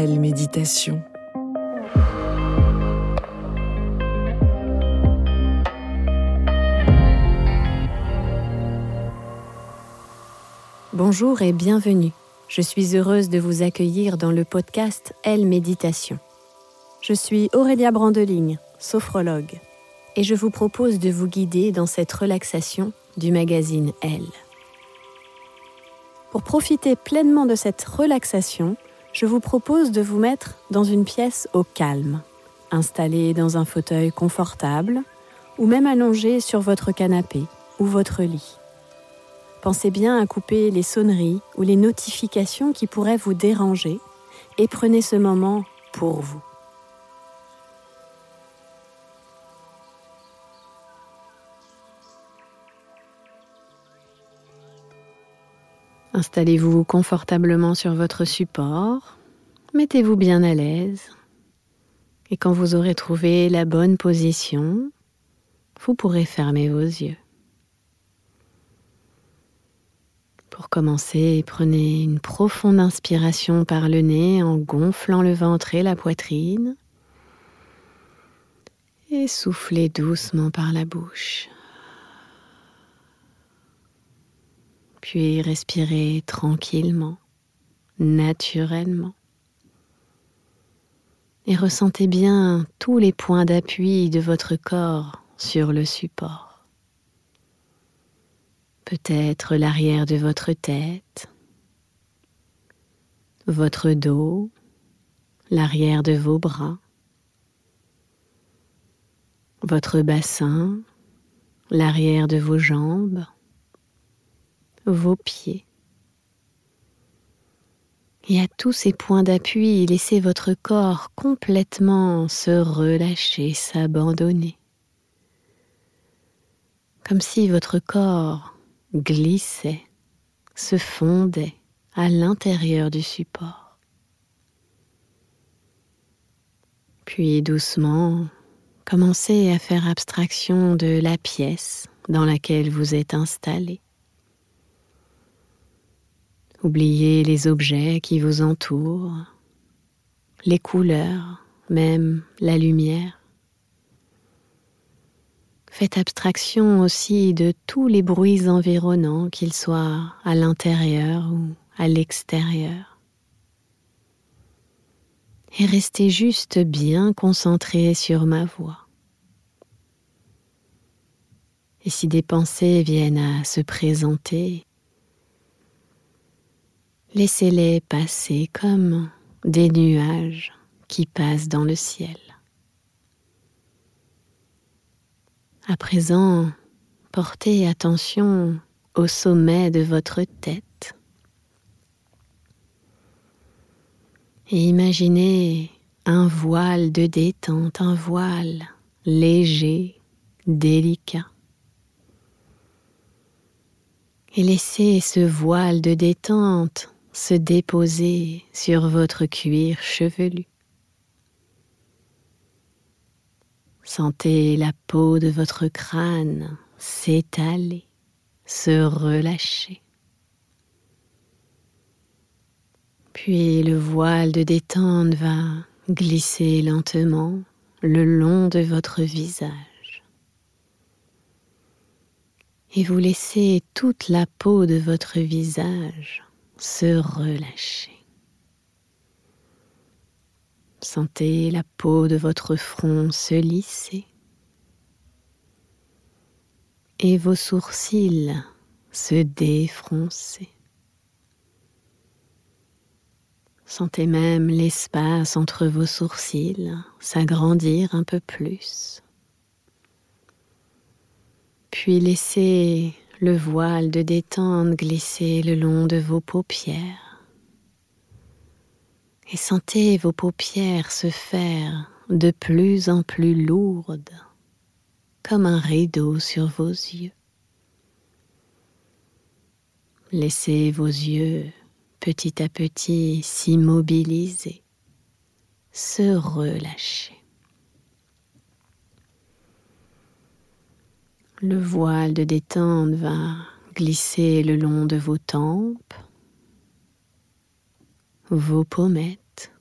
Elle méditation. Bonjour et bienvenue. Je suis heureuse de vous accueillir dans le podcast Elle Méditation. Je suis Aurélia Brandeligne, sophrologue, et je vous propose de vous guider dans cette relaxation du magazine Elle. Pour profiter pleinement de cette relaxation, je vous propose de vous mettre dans une pièce au calme, installé dans un fauteuil confortable ou même allongé sur votre canapé ou votre lit. Pensez bien à couper les sonneries ou les notifications qui pourraient vous déranger et prenez ce moment pour vous. Installez-vous confortablement sur votre support, mettez-vous bien à l'aise et quand vous aurez trouvé la bonne position, vous pourrez fermer vos yeux. Pour commencer, prenez une profonde inspiration par le nez en gonflant le ventre et la poitrine. Et soufflez doucement par la bouche. Puis respirez tranquillement, naturellement. Et ressentez bien tous les points d'appui de votre corps sur le support peut-être l'arrière de votre tête, votre dos, l'arrière de vos bras, votre bassin, l'arrière de vos jambes, vos pieds. Et à tous ces points d'appui, laissez votre corps complètement se relâcher, s'abandonner. Comme si votre corps glissait, se fondait à l'intérieur du support. Puis doucement, commencez à faire abstraction de la pièce dans laquelle vous êtes installé. Oubliez les objets qui vous entourent, les couleurs, même la lumière. Faites abstraction aussi de tous les bruits environnants, qu'ils soient à l'intérieur ou à l'extérieur. Et restez juste bien concentré sur ma voix. Et si des pensées viennent à se présenter, laissez-les passer comme des nuages qui passent dans le ciel. À présent, portez attention au sommet de votre tête et imaginez un voile de détente, un voile léger, délicat. Et laissez ce voile de détente se déposer sur votre cuir chevelu. Sentez la peau de votre crâne s'étaler, se relâcher. Puis le voile de détente va glisser lentement le long de votre visage. Et vous laissez toute la peau de votre visage se relâcher. Sentez la peau de votre front se lisser et vos sourcils se défroncer. Sentez même l'espace entre vos sourcils s'agrandir un peu plus. Puis laissez le voile de détente glisser le long de vos paupières. Et sentez vos paupières se faire de plus en plus lourdes, comme un rideau sur vos yeux. Laissez vos yeux petit à petit s'immobiliser, se relâcher. Le voile de détente va glisser le long de vos tempes, vos pommettes,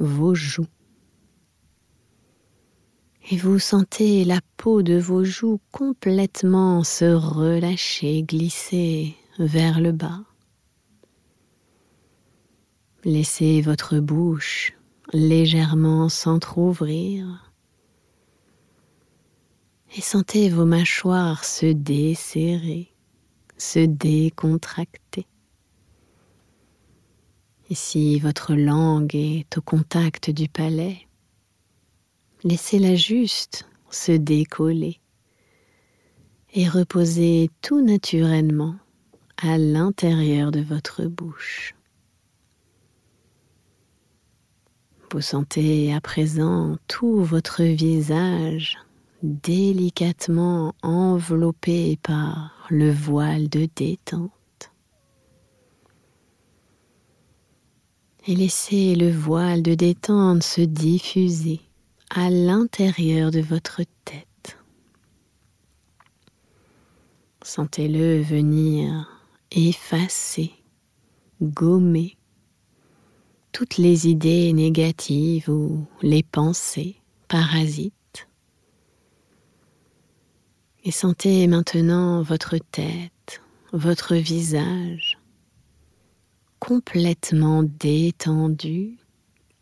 vos joues. Et vous sentez la peau de vos joues complètement se relâcher, glisser vers le bas. Laissez votre bouche légèrement s'entr'ouvrir et sentez vos mâchoires se desserrer, se décontracter. Et si votre langue est au contact du palais, laissez-la juste se décoller et reposer tout naturellement à l'intérieur de votre bouche. Vous sentez à présent tout votre visage délicatement enveloppé par le voile de détente. Et laissez le voile de détente se diffuser à l'intérieur de votre tête. Sentez-le venir effacer, gommer toutes les idées négatives ou les pensées parasites. Et sentez maintenant votre tête, votre visage complètement détendu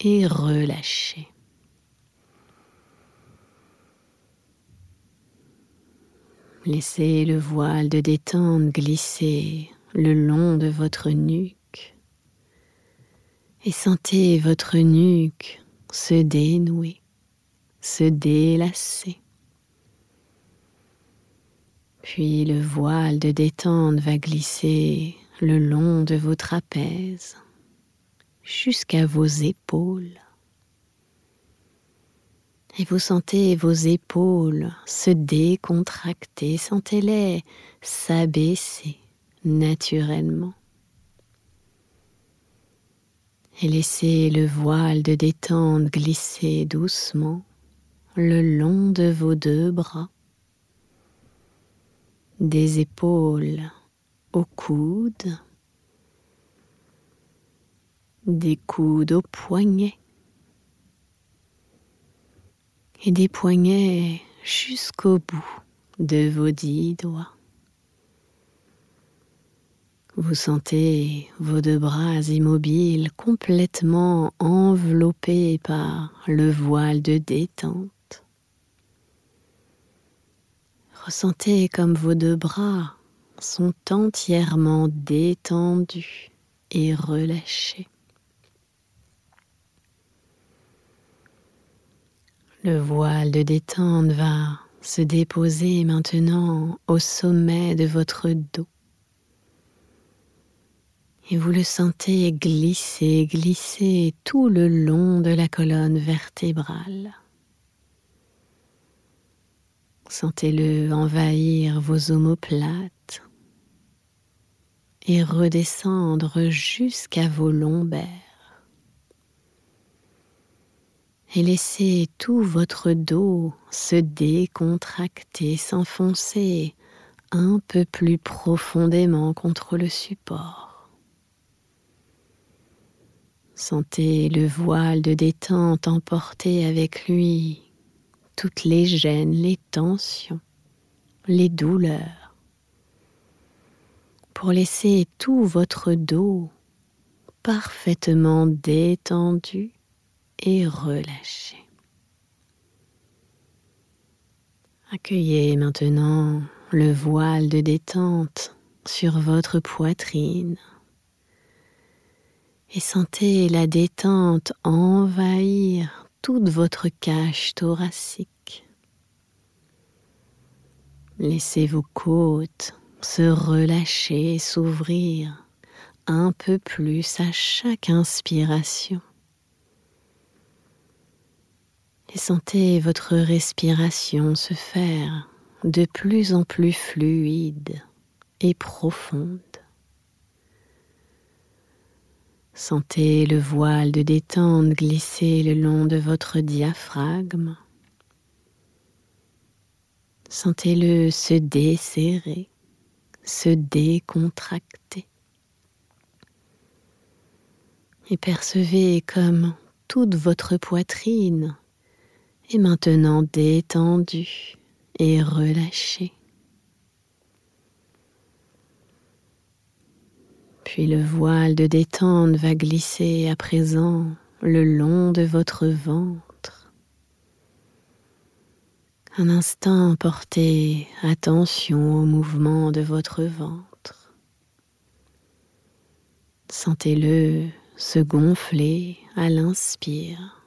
et relâché. Laissez le voile de détente glisser le long de votre nuque et sentez votre nuque se dénouer, se délasser. Puis le voile de détente va glisser le long de vos trapèzes jusqu'à vos épaules. Et vous sentez vos épaules se décontracter, sentez-les s'abaisser naturellement. Et laissez le voile de détente glisser doucement le long de vos deux bras, des épaules aux coudes, des coudes aux poignets et des poignets jusqu'au bout de vos dix doigts. Vous sentez vos deux bras immobiles complètement enveloppés par le voile de détente. Ressentez comme vos deux bras sont entièrement détendus et relâchés. Le voile de détente va se déposer maintenant au sommet de votre dos. Et vous le sentez glisser, glisser tout le long de la colonne vertébrale. Sentez-le envahir vos omoplates et redescendre jusqu'à vos lombaires. Et laissez tout votre dos se décontracter, s'enfoncer un peu plus profondément contre le support. Sentez le voile de détente emporter avec lui toutes les gênes, les tensions, les douleurs, pour laisser tout votre dos parfaitement détendu et relâché. Accueillez maintenant le voile de détente sur votre poitrine et sentez la détente envahir toute votre cage thoracique. Laissez vos côtes se relâcher, s'ouvrir un peu plus à chaque inspiration. Et sentez votre respiration se faire de plus en plus fluide et profonde. Sentez le voile de détente glisser le long de votre diaphragme. Sentez-le se desserrer, se décontracter. Et percevez comme toute votre poitrine est maintenant détendue et relâchée. Puis le voile de détente va glisser à présent le long de votre ventre. Un instant, portez attention au mouvement de votre ventre. Sentez-le se gonfler à l'inspire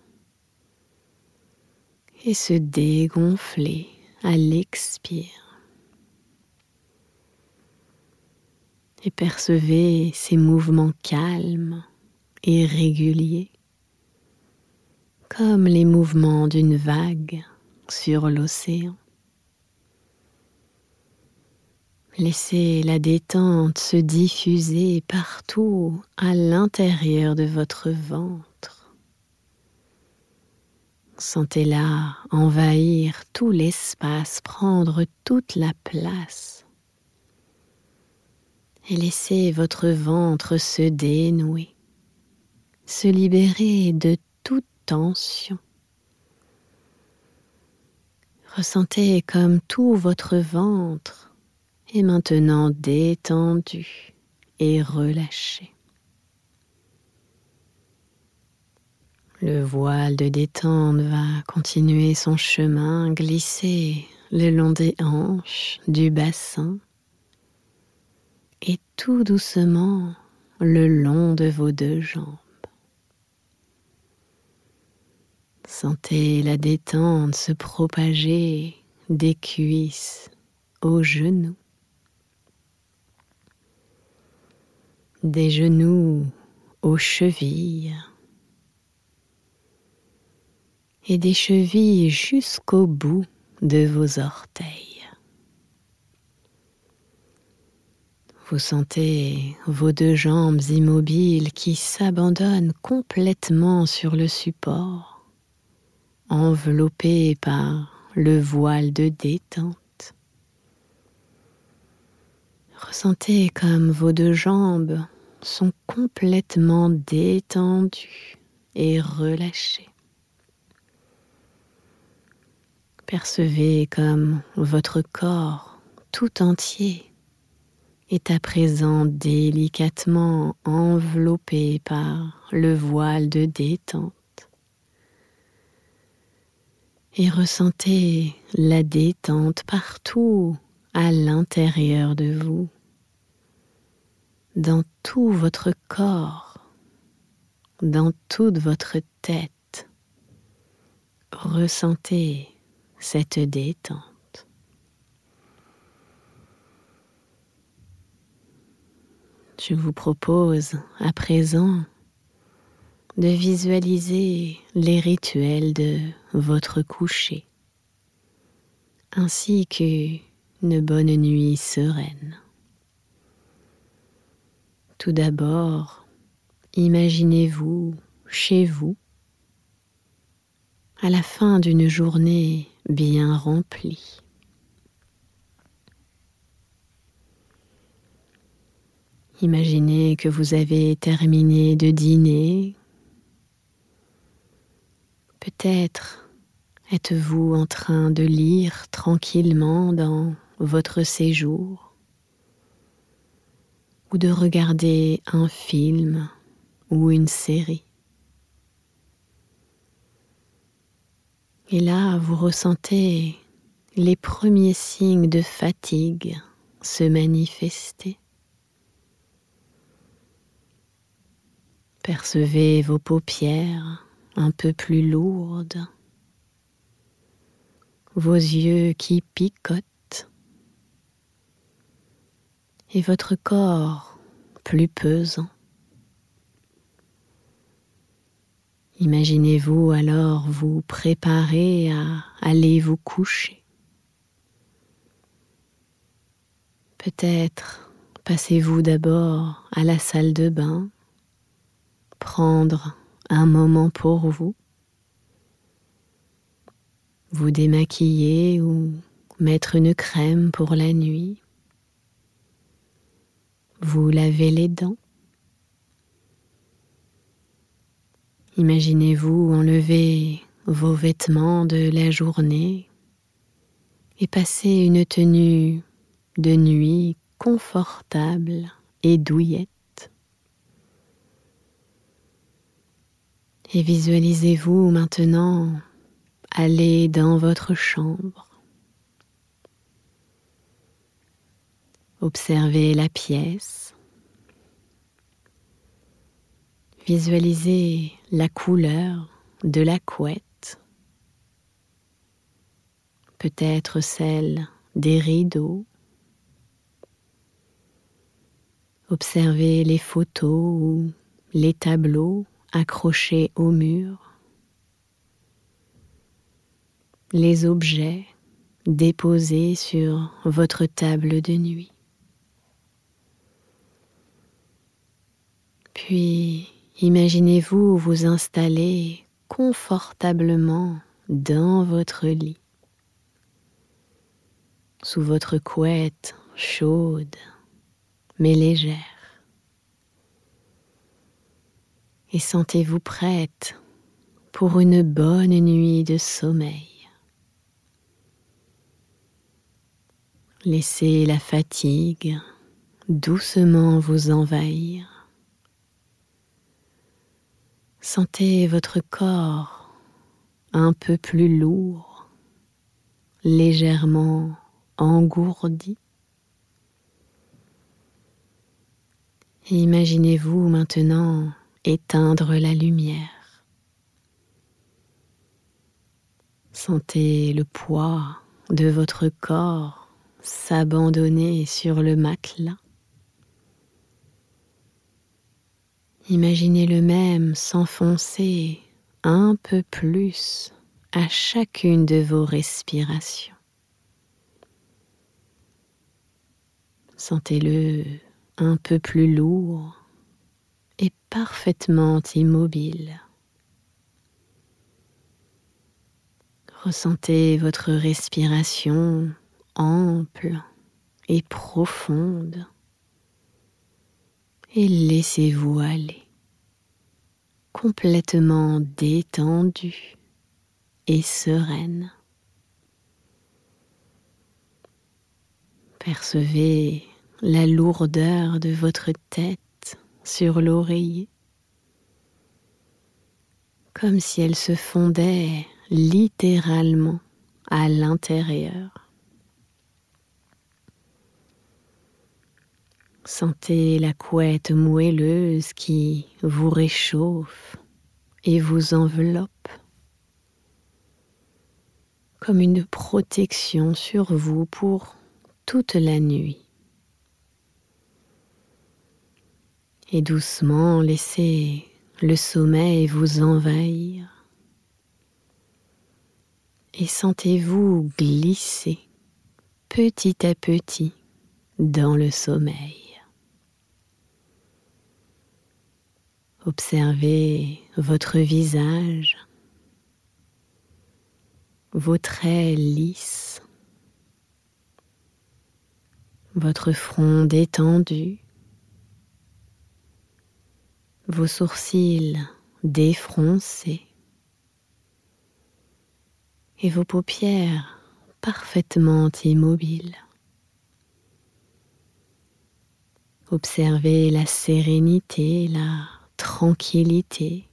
et se dégonfler à l'expire. Et percevez ces mouvements calmes et réguliers, comme les mouvements d'une vague sur l'océan. Laissez la détente se diffuser partout à l'intérieur de votre ventre. Sentez-la envahir tout l'espace, prendre toute la place et laissez votre ventre se dénouer, se libérer de toute tension. Ressentez comme tout votre ventre est maintenant détendu et relâché. Le voile de détente va continuer son chemin, glisser le long des hanches, du bassin, et tout doucement le long de vos deux jambes. Sentez la détente se propager des cuisses aux genoux, des genoux aux chevilles et des chevilles jusqu'au bout de vos orteils. Vous sentez vos deux jambes immobiles qui s'abandonnent complètement sur le support, enveloppées par le voile de détente. Ressentez comme vos deux jambes sont complètement détendues et relâchées. Percevez comme votre corps tout entier est à présent délicatement enveloppé par le voile de détente. Et ressentez la détente partout à l'intérieur de vous, dans tout votre corps, dans toute votre tête, ressentez cette détente. Je vous propose à présent de visualiser les rituels de votre coucher ainsi qu'une bonne nuit sereine. Tout d'abord, imaginez-vous chez vous à la fin d'une journée bien remplie. Imaginez que vous avez terminé de dîner. Peut-être êtes-vous en train de lire tranquillement dans votre séjour ou de regarder un film ou une série. Et là, vous ressentez les premiers signes de fatigue se manifester. Percevez vos paupières un peu plus lourdes, vos yeux qui picotent et votre corps plus pesant. Imaginez-vous alors vous préparer à aller vous coucher. Peut-être passez-vous d'abord à la salle de bain, prendre un moment pour vous, vous démaquiller ou mettre une crème pour la nuit, vous laver les dents, Imaginez-vous enlever vos vêtements de la journée et passer une tenue de nuit confortable et douillette. Et visualisez-vous maintenant aller dans votre chambre. Observez la pièce. Visualisez la couleur de la couette, peut-être celle des rideaux. Observez les photos ou les tableaux accrochés au mur, les objets déposés sur votre table de nuit. Puis Imaginez-vous vous installer confortablement dans votre lit, sous votre couette chaude mais légère. Et sentez-vous prête pour une bonne nuit de sommeil. Laissez la fatigue doucement vous envahir. Sentez votre corps un peu plus lourd, légèrement engourdi. Imaginez-vous maintenant éteindre la lumière. Sentez le poids de votre corps s'abandonner sur le matelas. Imaginez le même s'enfoncer un peu plus à chacune de vos respirations. Sentez-le un peu plus lourd parfaitement immobile. Ressentez votre respiration ample et profonde et laissez-vous aller, complètement détendu et sereine. Percevez la lourdeur de votre tête sur l'oreiller, comme si elle se fondait littéralement à l'intérieur. Sentez la couette moelleuse qui vous réchauffe et vous enveloppe. comme une protection sur vous pour toute la nuit. Et doucement laissez le sommeil vous envahir et sentez-vous glisser petit à petit dans le sommeil. Observez votre visage, vos traits lisses, votre front détendu, vos sourcils défroncés et vos paupières parfaitement immobiles. Observez la sérénité, la tranquillité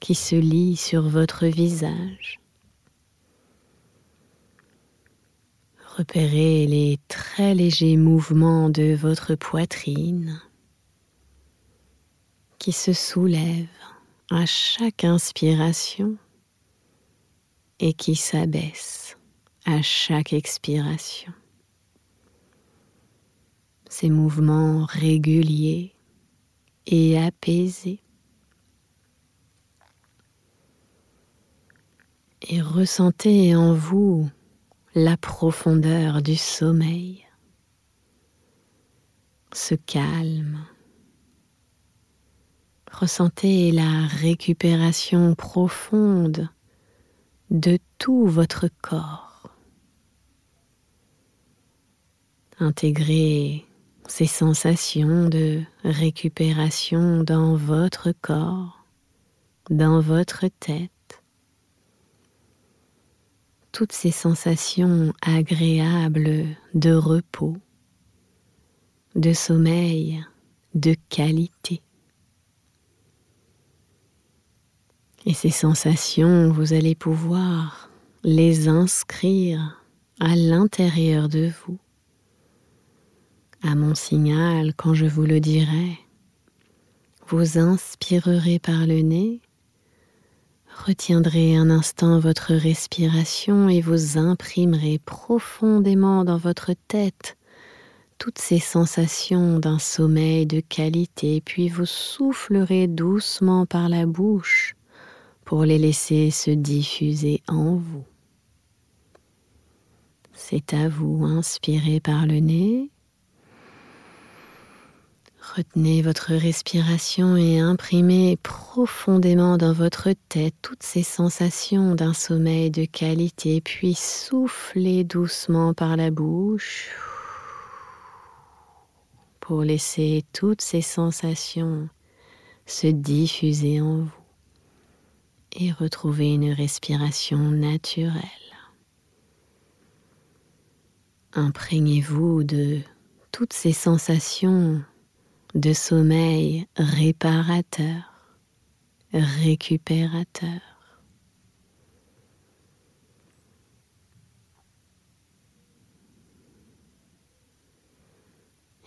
qui se lit sur votre visage. Repérez les très légers mouvements de votre poitrine qui se soulèvent à chaque inspiration et qui s'abaisse à chaque expiration. Ces mouvements réguliers et apaisés. Et ressentez en vous la profondeur du sommeil, ce calme. Ressentez la récupération profonde de tout votre corps. Intégrez ces sensations de récupération dans votre corps, dans votre tête. Toutes ces sensations agréables de repos, de sommeil, de qualité. Et ces sensations, vous allez pouvoir les inscrire à l'intérieur de vous. À mon signal, quand je vous le dirai, vous inspirerez par le nez, retiendrez un instant votre respiration et vous imprimerez profondément dans votre tête toutes ces sensations d'un sommeil de qualité, puis vous soufflerez doucement par la bouche pour les laisser se diffuser en vous. C'est à vous, inspirez par le nez. Retenez votre respiration et imprimez profondément dans votre tête toutes ces sensations d'un sommeil de qualité, puis soufflez doucement par la bouche pour laisser toutes ces sensations se diffuser en vous et retrouver une respiration naturelle. Imprégnez-vous de toutes ces sensations de sommeil réparateur, récupérateur.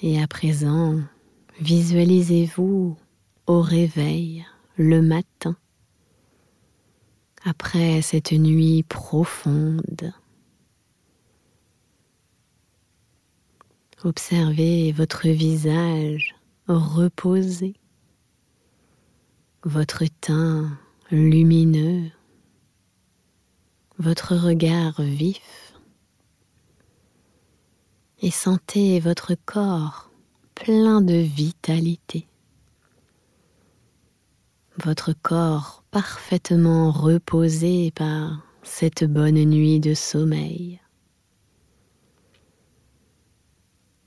Et à présent, visualisez-vous au réveil le matin après cette nuit profonde. Observez votre visage reposé, votre teint lumineux, votre regard vif et sentez votre corps plein de vitalité votre corps parfaitement reposé par cette bonne nuit de sommeil.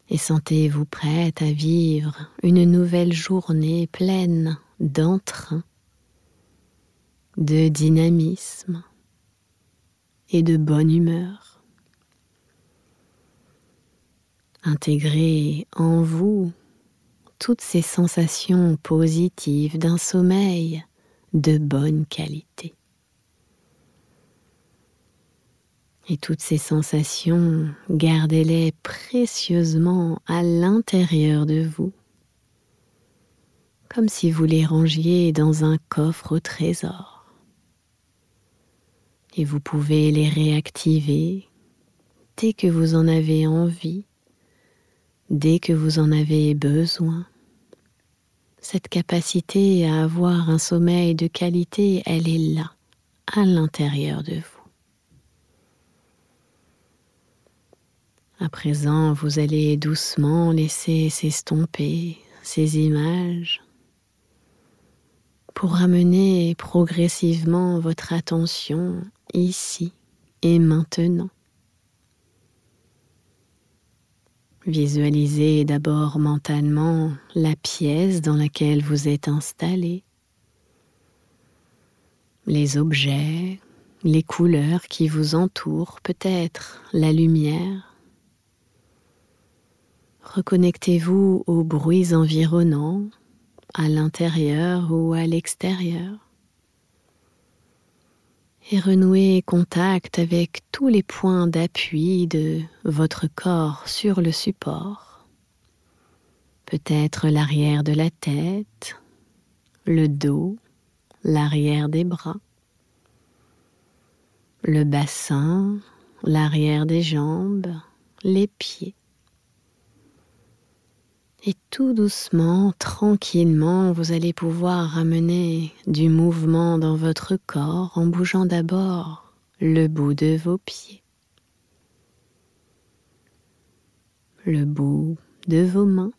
Et sentez-vous prête à vivre une nouvelle journée pleine d'entrain, de dynamisme et de bonne humeur. Intégrez en vous toutes ces sensations positives d'un sommeil de bonne qualité. Et toutes ces sensations, gardez-les précieusement à l'intérieur de vous, comme si vous les rangiez dans un coffre au trésor. Et vous pouvez les réactiver dès que vous en avez envie, dès que vous en avez besoin. Cette capacité à avoir un sommeil de qualité, elle est là, à l'intérieur de vous. À présent, vous allez doucement laisser s'estomper ces images pour ramener progressivement votre attention ici et maintenant. Visualisez d'abord mentalement la pièce dans laquelle vous êtes installé, les objets, les couleurs qui vous entourent, peut-être la lumière. Reconnectez-vous aux bruits environnants, à l'intérieur ou à l'extérieur. Et renouez contact avec tous les points d'appui de votre corps sur le support. Peut-être l'arrière de la tête, le dos, l'arrière des bras, le bassin, l'arrière des jambes, les pieds. Et tout doucement, tranquillement, vous allez pouvoir ramener du mouvement dans votre corps en bougeant d'abord le bout de vos pieds, le bout de vos mains.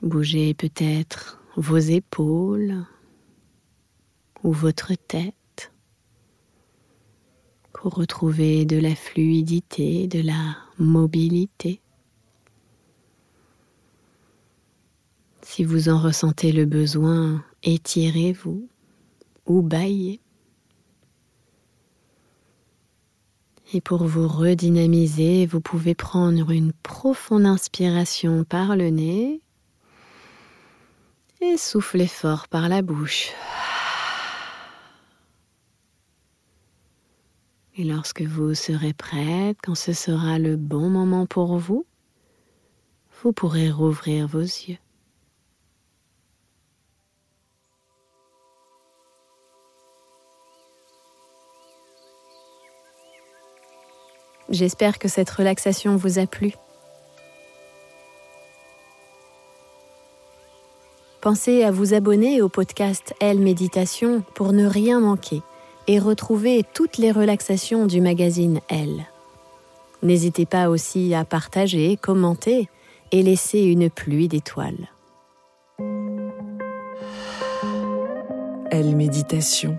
Bougez peut-être vos épaules ou votre tête pour retrouver de la fluidité, de la mobilité. Si vous en ressentez le besoin, étirez-vous ou baillez. Et pour vous redynamiser, vous pouvez prendre une profonde inspiration par le nez et souffler fort par la bouche. Et lorsque vous serez prête, quand ce sera le bon moment pour vous, vous pourrez rouvrir vos yeux. J'espère que cette relaxation vous a plu. Pensez à vous abonner au podcast Elle Méditation pour ne rien manquer et retrouver toutes les relaxations du magazine Elle. N'hésitez pas aussi à partager, commenter et laisser une pluie d'étoiles. Elle Méditation.